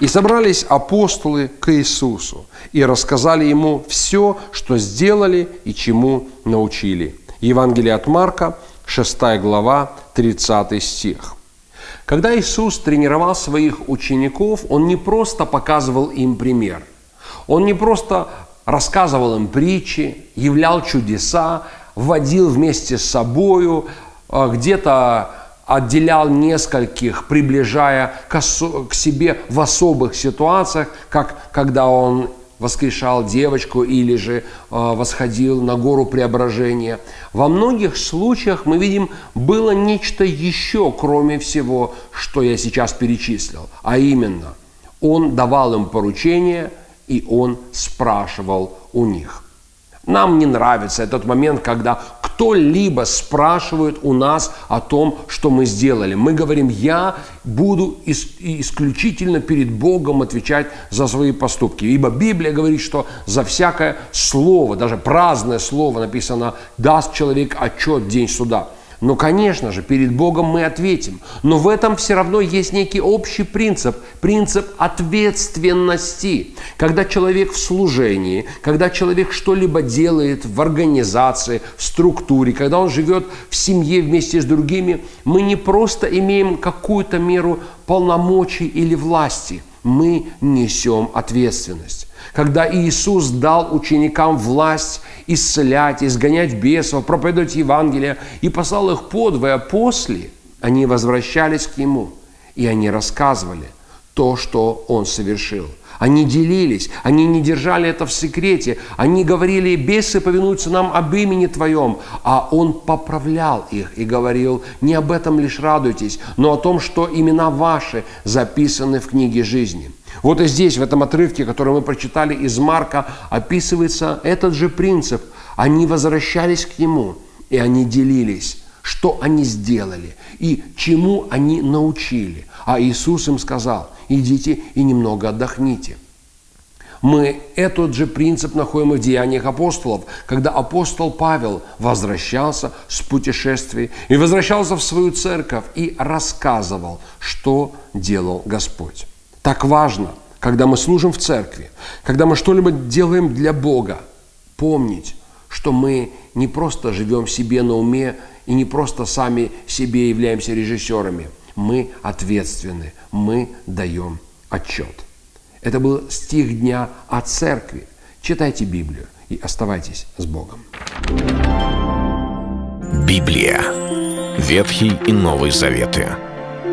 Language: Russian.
И собрались апостолы к Иисусу и рассказали Ему все, что сделали и чему научили. Евангелие от Марка, 6 глава, 30 стих. Когда Иисус тренировал своих учеников, Он не просто показывал им пример. Он не просто рассказывал им притчи, являл чудеса, вводил вместе с собою, а, где-то отделял нескольких, приближая к, к себе в особых ситуациях, как когда он воскрешал девочку или же э, восходил на гору преображения. Во многих случаях мы видим, было нечто еще, кроме всего, что я сейчас перечислил. А именно, он давал им поручения, и он спрашивал у них. Нам не нравится этот момент, когда кто-либо спрашивает у нас о том, что мы сделали. Мы говорим, я буду исключительно перед Богом отвечать за свои поступки. Ибо Библия говорит, что за всякое слово, даже праздное слово написано, даст человек отчет в день суда. Но, конечно же, перед Богом мы ответим. Но в этом все равно есть некий общий принцип, принцип ответственности. Когда человек в служении, когда человек что-либо делает в организации, в структуре, когда он живет в семье вместе с другими, мы не просто имеем какую-то меру полномочий или власти, мы несем ответственность. Когда Иисус дал ученикам власть исцелять, изгонять бесов, проповедовать Евангелие и послал их подвое, после они возвращались к Нему, и они рассказывали то, что Он совершил. Они делились, они не держали это в секрете, они говорили, бесы повинуются нам об имени Твоем, а Он поправлял их и говорил, не об этом лишь радуйтесь, но о том, что имена ваши записаны в книге жизни – вот и здесь, в этом отрывке, который мы прочитали из Марка, описывается этот же принцип. Они возвращались к Нему, и они делились, что они сделали и чему они научили. А Иисус им сказал, идите и немного отдохните. Мы этот же принцип находим и в деяниях апостолов, когда апостол Павел возвращался с путешествий и возвращался в свою церковь и рассказывал, что делал Господь. Так важно, когда мы служим в церкви, когда мы что-либо делаем для Бога, помнить, что мы не просто живем себе на уме и не просто сами себе являемся режиссерами. Мы ответственны, мы даем отчет. Это был стих дня о церкви. Читайте Библию и оставайтесь с Богом. Библия. Ветхий и Новый Заветы.